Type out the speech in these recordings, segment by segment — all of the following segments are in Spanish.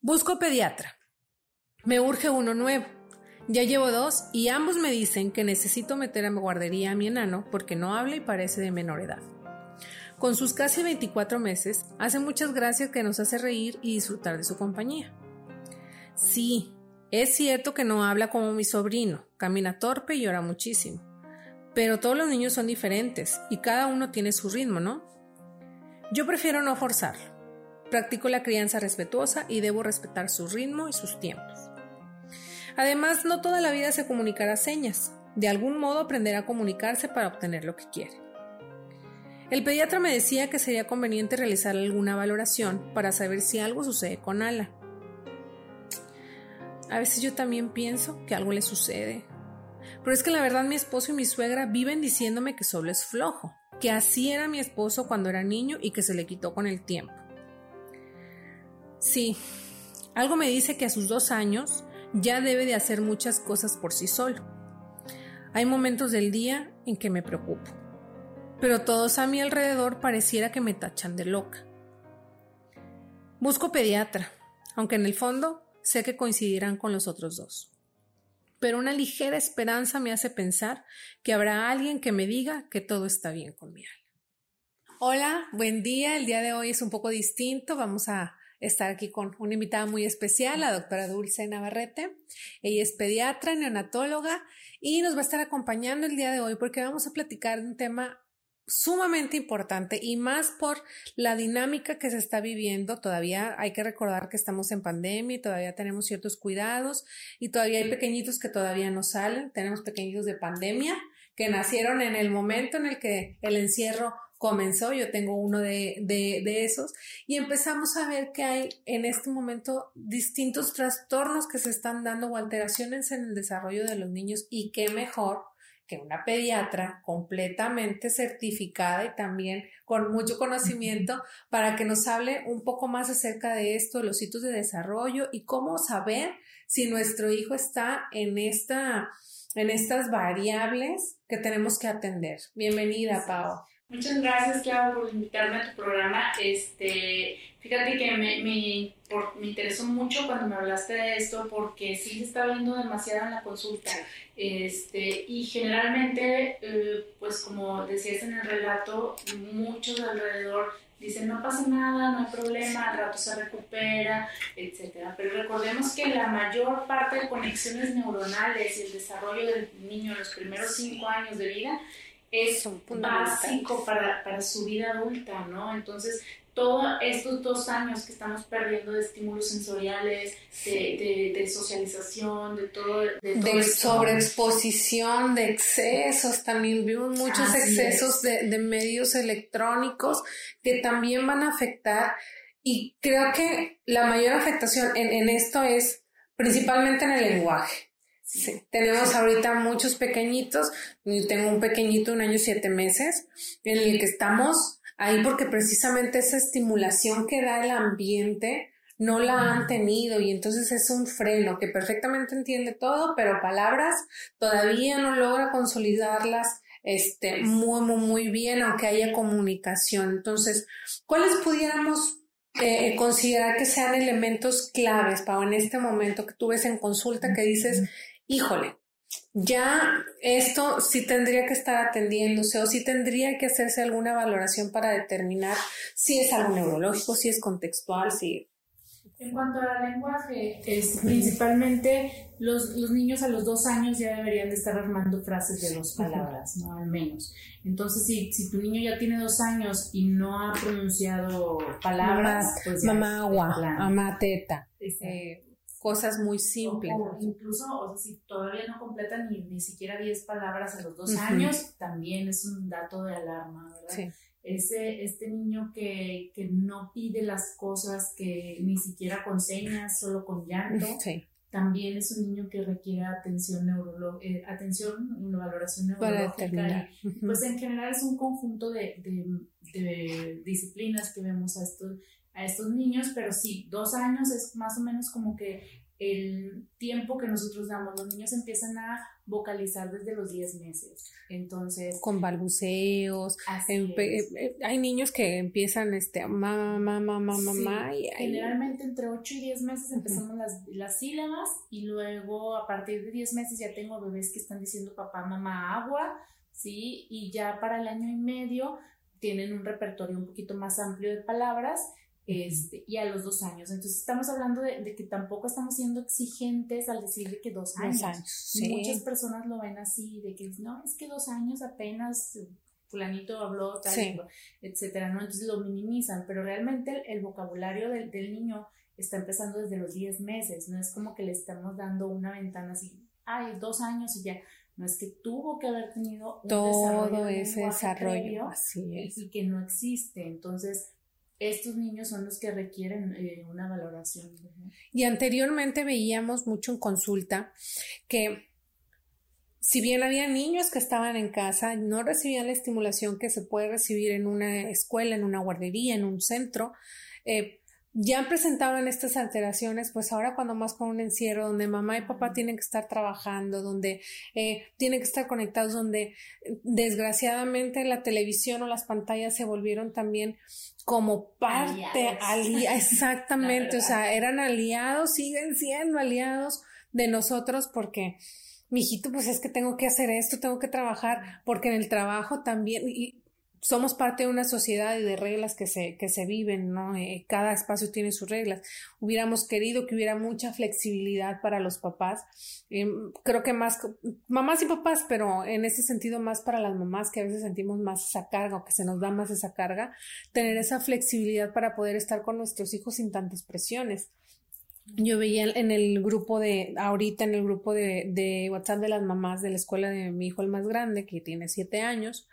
Busco pediatra. Me urge uno nuevo. Ya llevo dos y ambos me dicen que necesito meter a mi guardería a mi enano porque no habla y parece de menor edad. Con sus casi 24 meses, hace muchas gracias que nos hace reír y disfrutar de su compañía. Sí, es cierto que no habla como mi sobrino, camina torpe y llora muchísimo. Pero todos los niños son diferentes y cada uno tiene su ritmo, ¿no? Yo prefiero no forzarlo. Practico la crianza respetuosa y debo respetar su ritmo y sus tiempos. Además, no toda la vida se comunicará señas. De algún modo aprenderá a comunicarse para obtener lo que quiere. El pediatra me decía que sería conveniente realizar alguna valoración para saber si algo sucede con Ala. A veces yo también pienso que algo le sucede. Pero es que la verdad mi esposo y mi suegra viven diciéndome que solo es flojo, que así era mi esposo cuando era niño y que se le quitó con el tiempo. Sí, algo me dice que a sus dos años ya debe de hacer muchas cosas por sí solo. Hay momentos del día en que me preocupo, pero todos a mi alrededor pareciera que me tachan de loca. Busco pediatra, aunque en el fondo sé que coincidirán con los otros dos. Pero una ligera esperanza me hace pensar que habrá alguien que me diga que todo está bien con mi alma. Hola, buen día. El día de hoy es un poco distinto. Vamos a estar aquí con una invitada muy especial, la doctora Dulce Navarrete. Ella es pediatra, neonatóloga y nos va a estar acompañando el día de hoy porque vamos a platicar de un tema sumamente importante y más por la dinámica que se está viviendo. Todavía hay que recordar que estamos en pandemia y todavía tenemos ciertos cuidados y todavía hay pequeñitos que todavía no salen. Tenemos pequeñitos de pandemia que nacieron en el momento en el que el encierro comenzó. Yo tengo uno de, de, de esos y empezamos a ver que hay en este momento distintos trastornos que se están dando o alteraciones en el desarrollo de los niños y qué mejor que una pediatra completamente certificada y también con mucho conocimiento para que nos hable un poco más acerca de esto, los hitos de desarrollo y cómo saber si nuestro hijo está en esta en estas variables que tenemos que atender. Bienvenida, Pau. Muchas gracias, Clau, por invitarme a tu programa. Este, fíjate que me, me, me, interesó mucho cuando me hablaste de esto porque sí se está viendo demasiado en la consulta. Este, y generalmente, eh, pues como decías en el relato, muchos alrededor dicen no pasa nada, no hay problema, al rato se recupera, etc. Pero recordemos que la mayor parte de conexiones neuronales y el desarrollo del niño en los primeros cinco años de vida es básico para, para su vida adulta, ¿no? Entonces, todos estos dos años que estamos perdiendo de estímulos sensoriales, de, de, socialización, de todo. De, de sobreexposición, de excesos, también vimos muchos excesos de, medios electrónicos que también van a afectar. Y creo que la mayor afectación en, en esto es principalmente en el lenguaje. Sí. Tenemos ahorita muchos pequeñitos. Yo tengo un pequeñito, un año y siete meses, en el que estamos ahí porque precisamente esa estimulación que da el ambiente no la han tenido y entonces es un freno que perfectamente entiende todo, pero palabras todavía no logra consolidarlas este, muy, muy, muy bien, aunque haya comunicación. Entonces, ¿cuáles pudiéramos eh, considerar que sean elementos claves, para en este momento que tú ves en consulta que dices, híjole, ya esto sí tendría que estar atendiéndose o sí tendría que hacerse alguna valoración para determinar si es algo neurológico, si es contextual, si... En cuanto al lenguaje, es principalmente los, los, niños a los dos años ya deberían de estar armando frases de dos palabras, ¿no? Al menos. Entonces, si, si tu niño ya tiene dos años y no ha pronunciado palabras, mamá, pues mamá agua, mamá teta. Eh, cosas muy simples. O, incluso, o sea, si todavía no completan ni, ni siquiera 10 palabras a los dos años, también es un dato de alarma, ¿verdad? Sí. Ese, este niño que, que, no pide las cosas, que ni siquiera con señas, solo con llanto, sí. también es un niño que requiere atención neurológica, eh, atención, valoración neurológica. pues en general es un conjunto de, de, de disciplinas que vemos a estos a estos niños, pero sí, dos años es más o menos como que el tiempo que nosotros damos. Los niños empiezan a vocalizar desde los 10 meses. Entonces. Con balbuceos. Eh, eh, hay niños que empiezan, este, mamá, mamá, mamá, mamá. Generalmente entre 8 y 10 meses empezamos las, las sílabas y luego a partir de 10 meses ya tengo bebés que están diciendo papá, mamá, agua. ¿sí? Y ya para el año y medio tienen un repertorio un poquito más amplio de palabras este, y a los dos años. Entonces estamos hablando de, que tampoco estamos siendo exigentes al decir que dos años. Muchas personas lo ven así, de que no, es que dos años apenas fulanito habló, tal, etcétera, ¿no? Entonces lo minimizan, pero realmente el, vocabulario del, del, niño está empezando desde los 10 meses, no es como que le estamos dando una ventana así, ay, dos años y ya. No es que tuvo que haber tenido un todo ese desarrollo, así es. y que no existe. Entonces, estos niños son los que requieren eh, una valoración. Y anteriormente veíamos mucho en consulta que si bien había niños que estaban en casa, no recibían la estimulación que se puede recibir en una escuela, en una guardería, en un centro, eh, ya presentaban estas alteraciones, pues ahora cuando más con un encierro donde mamá y papá tienen que estar trabajando, donde eh, tienen que estar conectados, donde desgraciadamente la televisión o las pantallas se volvieron también como parte, exactamente, o sea, eran aliados, siguen siendo aliados de nosotros porque mi hijito, pues es que tengo que hacer esto, tengo que trabajar, porque en el trabajo también, y somos parte de una sociedad y de reglas que se, que se viven, ¿no? Eh, cada espacio tiene sus reglas. Hubiéramos querido que hubiera mucha flexibilidad para los papás. Eh, creo que más, mamás y papás, pero en ese sentido más para las mamás que a veces sentimos más esa carga o que se nos da más esa carga, tener esa flexibilidad para poder estar con nuestros hijos sin tantas presiones. Yo veía en el grupo de, ahorita en el grupo de, de WhatsApp de las mamás de la escuela de mi hijo el más grande, que tiene siete años,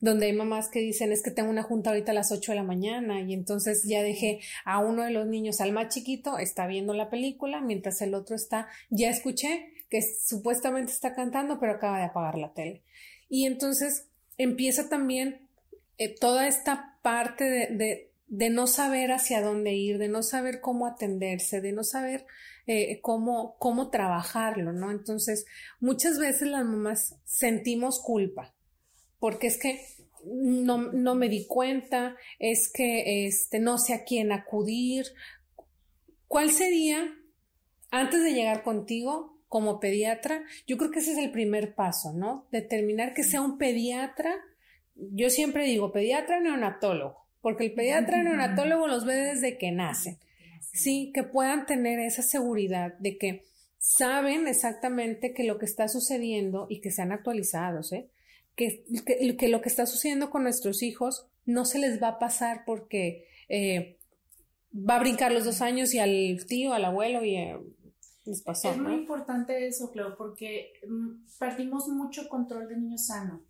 donde hay mamás que dicen es que tengo una junta ahorita a las 8 de la mañana y entonces ya dejé a uno de los niños, al más chiquito, está viendo la película, mientras el otro está, ya escuché que supuestamente está cantando, pero acaba de apagar la tele. Y entonces empieza también eh, toda esta parte de, de, no saber hacia dónde ir, de no saber cómo atenderse, de no saber eh, cómo, cómo trabajarlo, ¿no? Entonces, muchas veces las mamás sentimos culpa porque es que no, no me di cuenta, es que este, no sé a quién acudir. ¿Cuál sería, antes de llegar contigo como pediatra, yo creo que ese es el primer paso, ¿no? Determinar que sea un pediatra. Yo siempre digo pediatra neonatólogo, porque el pediatra neonatólogo los ve desde que nacen. Sí, que puedan tener esa seguridad de que saben exactamente que lo que está sucediendo y que sean actualizados, ¿eh? Que, lo que está sucediendo con nuestros hijos no se les va a pasar porque eh, va a brincar los dos años y al tío, al abuelo y eh, les pasó. Es muy importante eso, Cleo, porque mm, perdimos mucho control de niño sano.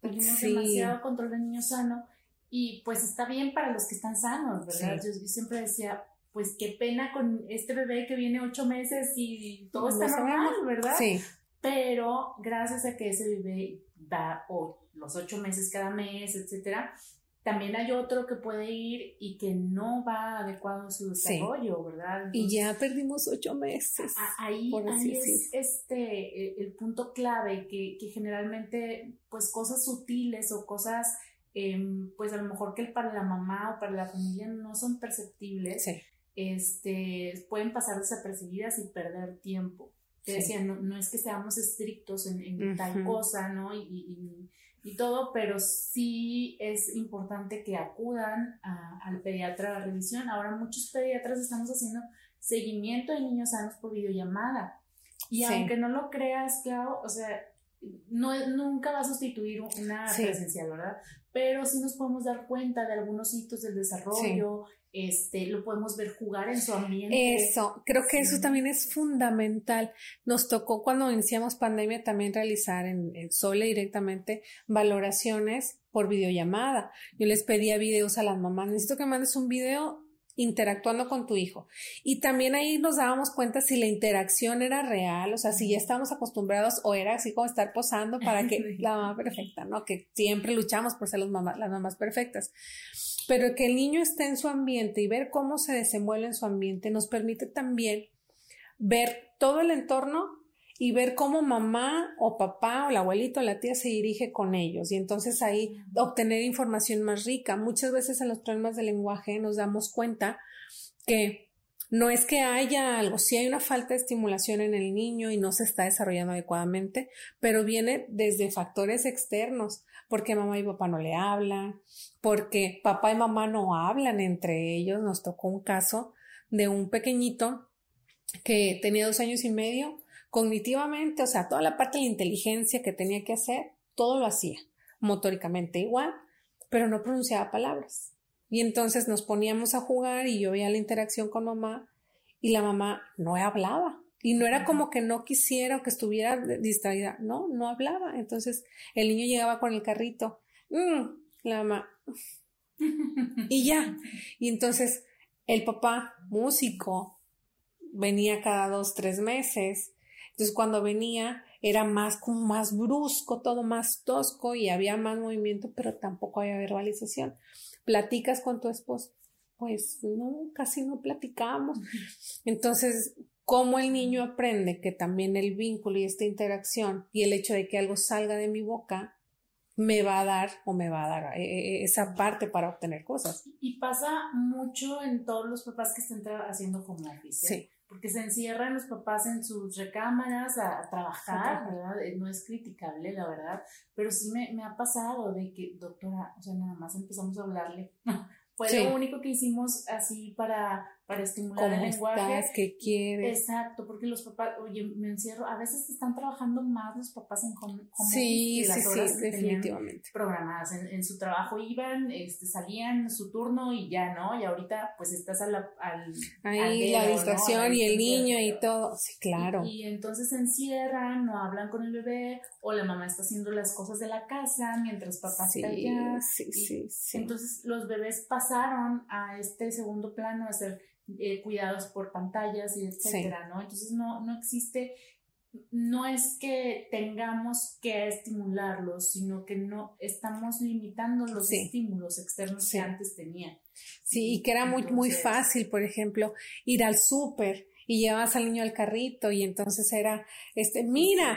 Perdimos demasiado control de niño sano y pues está bien para los que están sanos, ¿verdad? Yo, siempre decía, pues qué pena con este bebé que viene ocho meses y todo está normal, ¿verdad? Sí. Pero gracias a que ese bebé da los ocho meses cada mes, etcétera, también hay otro que puede ir y que no va adecuado a su desarrollo, ¿verdad? y ya perdimos ocho meses. ahí, es este, el, punto clave que, que, generalmente, pues cosas sutiles o cosas, em, pues a lo mejor que para la mamá o para la familia no son perceptibles, este, pueden pasar desapercibidas y perder tiempo. Te decía, no, es que seamos estrictos en, tal cosa, ¿no? Y, y, todo, pero sí es importante que acudan al pediatra a la revisión. Ahora muchos pediatras estamos haciendo seguimiento de niños sanos por videollamada. Y aunque no lo creas, claro, o sea, no, nunca va a sustituir una presencial, ¿verdad? Pero sí nos podemos dar cuenta de algunos hitos del desarrollo, este, lo podemos ver jugar en su ambiente. Eso, creo que eso también es fundamental. Nos tocó cuando iniciamos pandemia también realizar en, Sole directamente valoraciones por videollamada. Yo les pedía videos a las mamás, necesito que mandes un video interactuando con tu hijo. Y también ahí nos dábamos cuenta si la interacción era real, o sea, si ya estábamos acostumbrados o era así como estar posando para que la mamá perfecta, ¿no? Que siempre luchamos por ser las mamás, las mamás perfectas pero que el niño esté en su ambiente y ver cómo se desenvuelve en su ambiente nos permite también ver todo el entorno y ver cómo mamá o papá o la abuelito o la tía se dirige con ellos y entonces ahí obtener información más rica. Muchas veces en los problemas de lenguaje nos damos cuenta que no es que haya algo, si hay una falta de estimulación en el niño y no se está desarrollando adecuadamente, pero viene desde factores externos, porque mamá y papá no le hablan, porque papá y mamá no hablan entre ellos. Nos tocó un caso de un pequeñito que tenía dos años y medio Cognitivamente, o sea, toda la parte de la inteligencia que tenía que hacer, todo lo hacía, motóricamente igual, pero no pronunciaba palabras. Y entonces nos poníamos a jugar y yo veía la interacción con mamá y la mamá no hablaba. Y no era como que no quisiera o que estuviera distraída, no, no hablaba. Entonces el niño llegaba con el carrito, mm", la mamá, y ya. Y entonces el papá, músico, venía cada dos, tres meses entonces cuando venía era más como más brusco, todo más tosco y había más movimiento, pero tampoco había verbalización. ¿Platicas con tu esposo? Pues no, casi no platicamos. Entonces, ¿cómo el niño aprende que también el vínculo y esta interacción y el hecho de que algo salga de mi boca me va a dar o me va a dar eh, eh, esa parte para obtener cosas. Y pasa mucho en todos los papás que están haciendo home office. ¿eh? Sí porque se encierran los papás en sus recámaras a, trabajar, ¿verdad? Eh, no es criticable, la verdad, pero sí me, me, ha pasado de que, doctora, o sea, nada más empezamos a hablarle. Fue lo único que hicimos así para para estimular el lenguaje. Estás, ¿Qué quieres? Exacto, porque los papás, oye, me encierro, a veces están trabajando más los papás en home, sí, sí, sí, definitivamente. Programadas en, su trabajo iban, este, salían su turno y ya, ¿no? Y ahorita pues estás a la, al... Ahí la distracción y el niño y todo, sí, claro. Y, entonces se encierran, no hablan con el bebé o la mamá está haciendo las cosas de la casa mientras papá sí, está allá. Sí, sí, sí. Entonces los bebés pasaron a este segundo plano a ser eh, cuidados por pantallas y etcétera, ¿no? Entonces no, no existe, no es que tengamos que estimularlos, sino que no estamos limitando los estímulos externos que antes tenían. Sí, y que era muy, muy fácil, por ejemplo, ir al súper y llevabas al niño al carrito y entonces era, este, mira,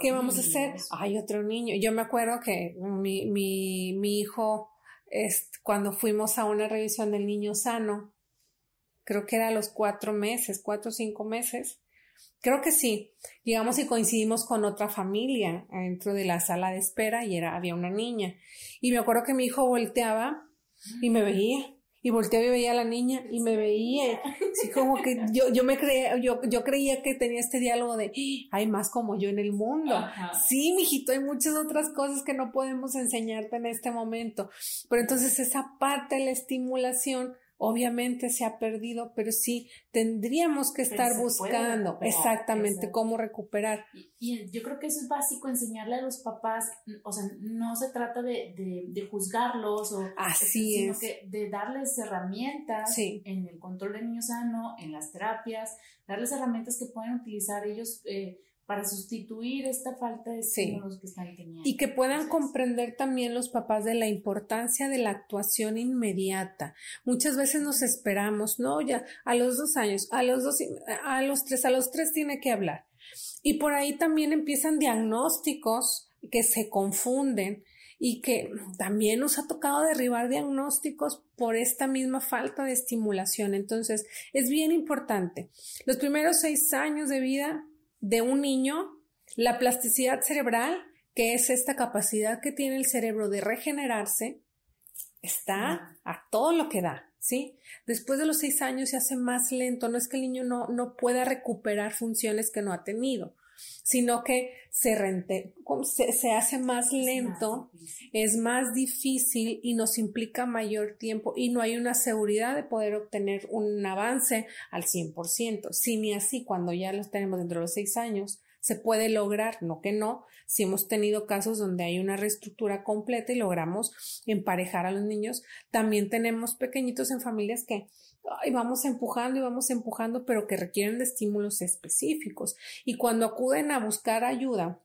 ¿qué vamos a hacer? Hay otro niño. Yo me acuerdo que mi, mi, mi hijo, este, cuando fuimos a una revisión del niño sano, creo que era a los cuatro meses, cuatro o cinco meses. Creo que sí. Llegamos y coincidimos con otra familia dentro de la sala de espera y era, había una niña. Y me acuerdo que mi hijo volteaba y me veía. Y volteaba y veía a la niña y me veía. Así como que yo, yo me creía, yo, yo creía que tenía este diálogo de hay más como yo en el mundo. Sí, mijito, hay muchas otras cosas que no podemos enseñarte en este momento. Pero entonces esa parte de la estimulación obviamente se ha perdido, pero sí tendríamos que estar buscando exactamente cómo recuperar. Y, yo creo que eso es básico, enseñarle a los papás, o sea, no se trata de, de, juzgarlos o Así sino que de darles herramientas en el control del niño sano, en las terapias, darles herramientas que puedan utilizar ellos. Eh, para sustituir esta falta de estímulos que están teniendo. Y que puedan comprender también los papás de la importancia de la actuación inmediata. Muchas veces nos esperamos, no, ya a los dos años, a los dos, a los tres, a los tres tiene que hablar. Y por ahí también empiezan diagnósticos que se confunden y que también nos ha tocado derribar diagnósticos por esta misma falta de estimulación. Entonces, es bien importante. Los primeros seis años de vida de un niño, la plasticidad cerebral, que es esta capacidad que tiene el cerebro de regenerarse, está a todo lo que da, ¿sí? Después de los seis años se hace más lento, no es que el niño no, no pueda recuperar funciones que no ha tenido, sino que se, se, hace más lento, es más difícil y nos implica mayor tiempo y no hay una seguridad de poder obtener un avance al 100%. Si ni así, cuando ya los tenemos dentro de los seis años, se puede lograr, no que no, si hemos tenido casos donde hay una reestructura completa y logramos emparejar a los niños, también tenemos pequeñitos en familias que vamos empujando y vamos empujando, pero que requieren de estímulos específicos. Y cuando acuden a buscar ayuda,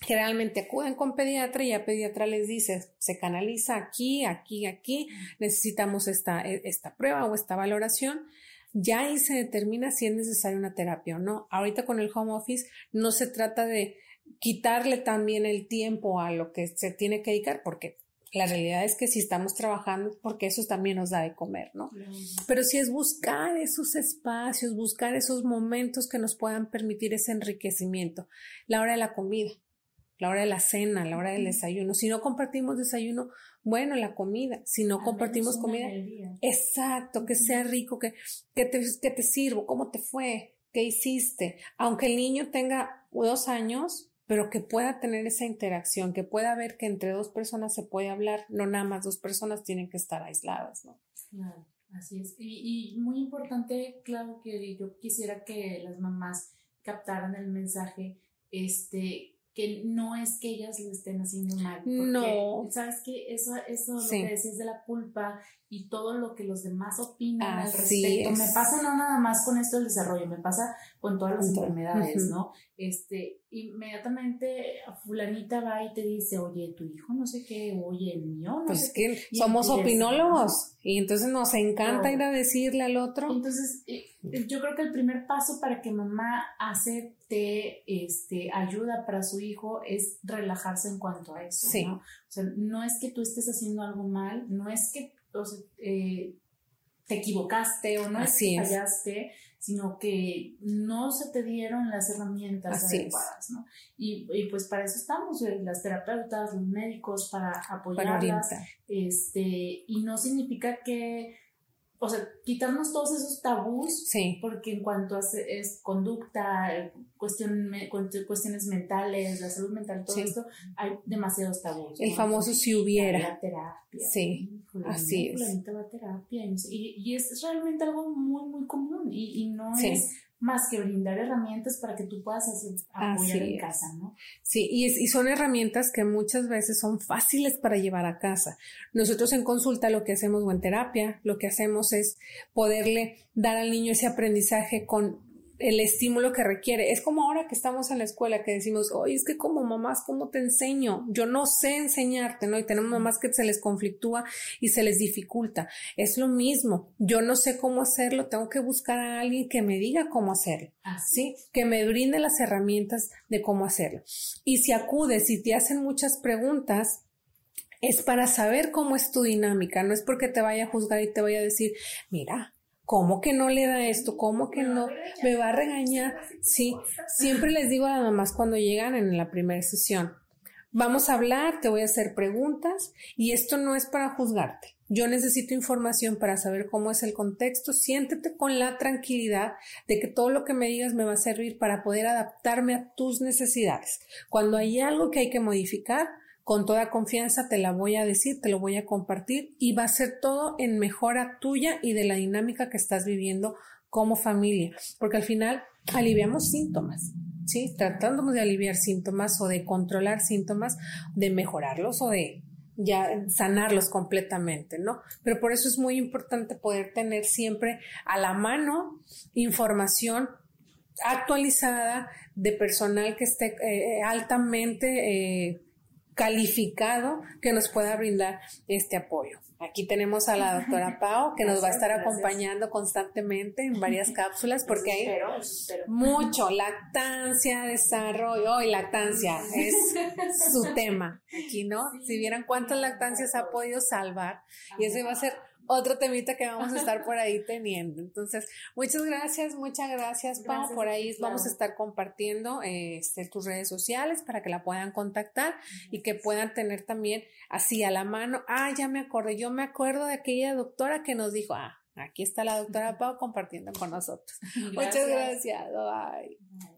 generalmente acuden con pediatra y a pediatra les dice, se canaliza aquí, aquí, aquí, necesitamos esta, e, esta prueba o esta valoración. Ya ahí se determina si es necesaria una terapia o no. Ahorita con el home office no se trata de quitarle también el tiempo a lo que se tiene que dedicar, porque la realidad es que si estamos trabajando, porque eso también nos da de comer, ¿no? Pero si es buscar esos espacios, buscar esos momentos que nos puedan permitir ese enriquecimiento. La hora de la comida, la hora de la cena, la hora del desayuno. Si no compartimos desayuno, bueno, la comida. Si no compartimos comida, exacto, que sea rico, que, que, te, que te sirvo, cómo te fue, qué hiciste. Aunque el niño tenga dos años, pero que pueda tener esa interacción, que pueda ver que entre dos personas se puede hablar, no nada más dos personas tienen que estar aisladas, ¿no? Claro, así es. Y, y muy importante, claro, que yo quisiera que las mamás captaran el mensaje, este, que no es que ellas lo estén haciendo mal. no. Sabes que eso, eso lo que decías de la culpa y todo lo que los demás opinan al respecto. Me pasa no nada más con esto del desarrollo, me pasa con todas las enfermedades, ¿no? Este, inmediatamente fulanita va y te dice, oye, tu hijo no sé qué, oye, el mío no pues sé que somos opinólogos y entonces nos encanta ir a decirle al otro. Entonces, eh, yo creo que el primer paso para que mamá acepte este, ayuda para su hijo es relajarse en cuanto a eso, ¿no? O sea, no es que tú estés haciendo algo mal, no es que eh, te equivocaste o no es que fallaste, sino que no se te dieron las herramientas adecuadas, ¿no? Y, pues para eso estamos, eh, las terapeutas, los médicos, para apoyarlas, este, y no significa que o sea, quitarnos todos esos tabús, sí. porque en cuanto a es conducta, cuestión, cuestiones mentales, la salud mental, todo esto, hay demasiados tabús. El famoso si hubiera. La terapia. Sí, así es. La terapia. Y, y, es realmente algo muy, muy común y, y no es más que brindar herramientas para que tú puedas hacer, apoyar en casa, ¿no? Sí, y, y son herramientas que muchas veces son fáciles para llevar a casa. Nosotros en consulta lo que hacemos o en terapia, lo que hacemos es poderle dar al niño ese aprendizaje con el estímulo que requiere. Es como ahora que estamos en la escuela que decimos, oye, es que como mamás, ¿cómo te enseño? Yo no sé enseñarte, ¿no? Y tenemos mamás que se les conflictúa y se les dificulta. Es lo mismo. Yo no sé cómo hacerlo, tengo que buscar a alguien que me diga cómo hacerlo, ¿sí? Que me brinde las herramientas de cómo hacerlo. Y si acudes y te hacen muchas preguntas, es para saber cómo es tu dinámica, no es porque te vaya a juzgar y te vaya a decir, mira, ¿Cómo que no le da esto? ¿Cómo que no? Me va a regañar. Sí, siempre les digo a las mamás cuando llegan en la primera sesión, vamos a hablar, te voy a hacer preguntas y esto no es para juzgarte. Yo necesito información para saber cómo es el contexto. Siéntete con la tranquilidad de que todo lo que me digas me va a servir para poder adaptarme a tus necesidades. Cuando hay algo que hay que modificar, con toda confianza te la voy a decir, te lo voy a compartir y va a ser todo en mejora tuya y de la dinámica que estás viviendo como familia, porque al final aliviamos síntomas, ¿sí? Tratándonos de aliviar síntomas o de controlar síntomas, de mejorarlos o de ya sanarlos completamente, ¿no? Pero por eso es muy importante poder tener siempre a la mano información actualizada de personal que esté eh, altamente eh, calificado que nos pueda brindar este apoyo. Aquí tenemos a la doctora Pau que nos va a estar acompañando constantemente en varias cápsulas porque hay mucho. Lactancia, desarrollo y lactancia es su tema aquí, ¿no? Si vieran cuántas lactancias ha podido salvar y ese va a ser otro temita que vamos a estar por ahí teniendo. Entonces, muchas gracias, muchas gracias, Pau. por ahí vamos a estar compartiendo este, tus redes sociales para que la puedan contactar y que puedan tener también así a la mano. Ah, ya me acordé, yo me acuerdo de aquella doctora que nos dijo, ah, aquí está la doctora Pau compartiendo con nosotros. Muchas gracias. Bye.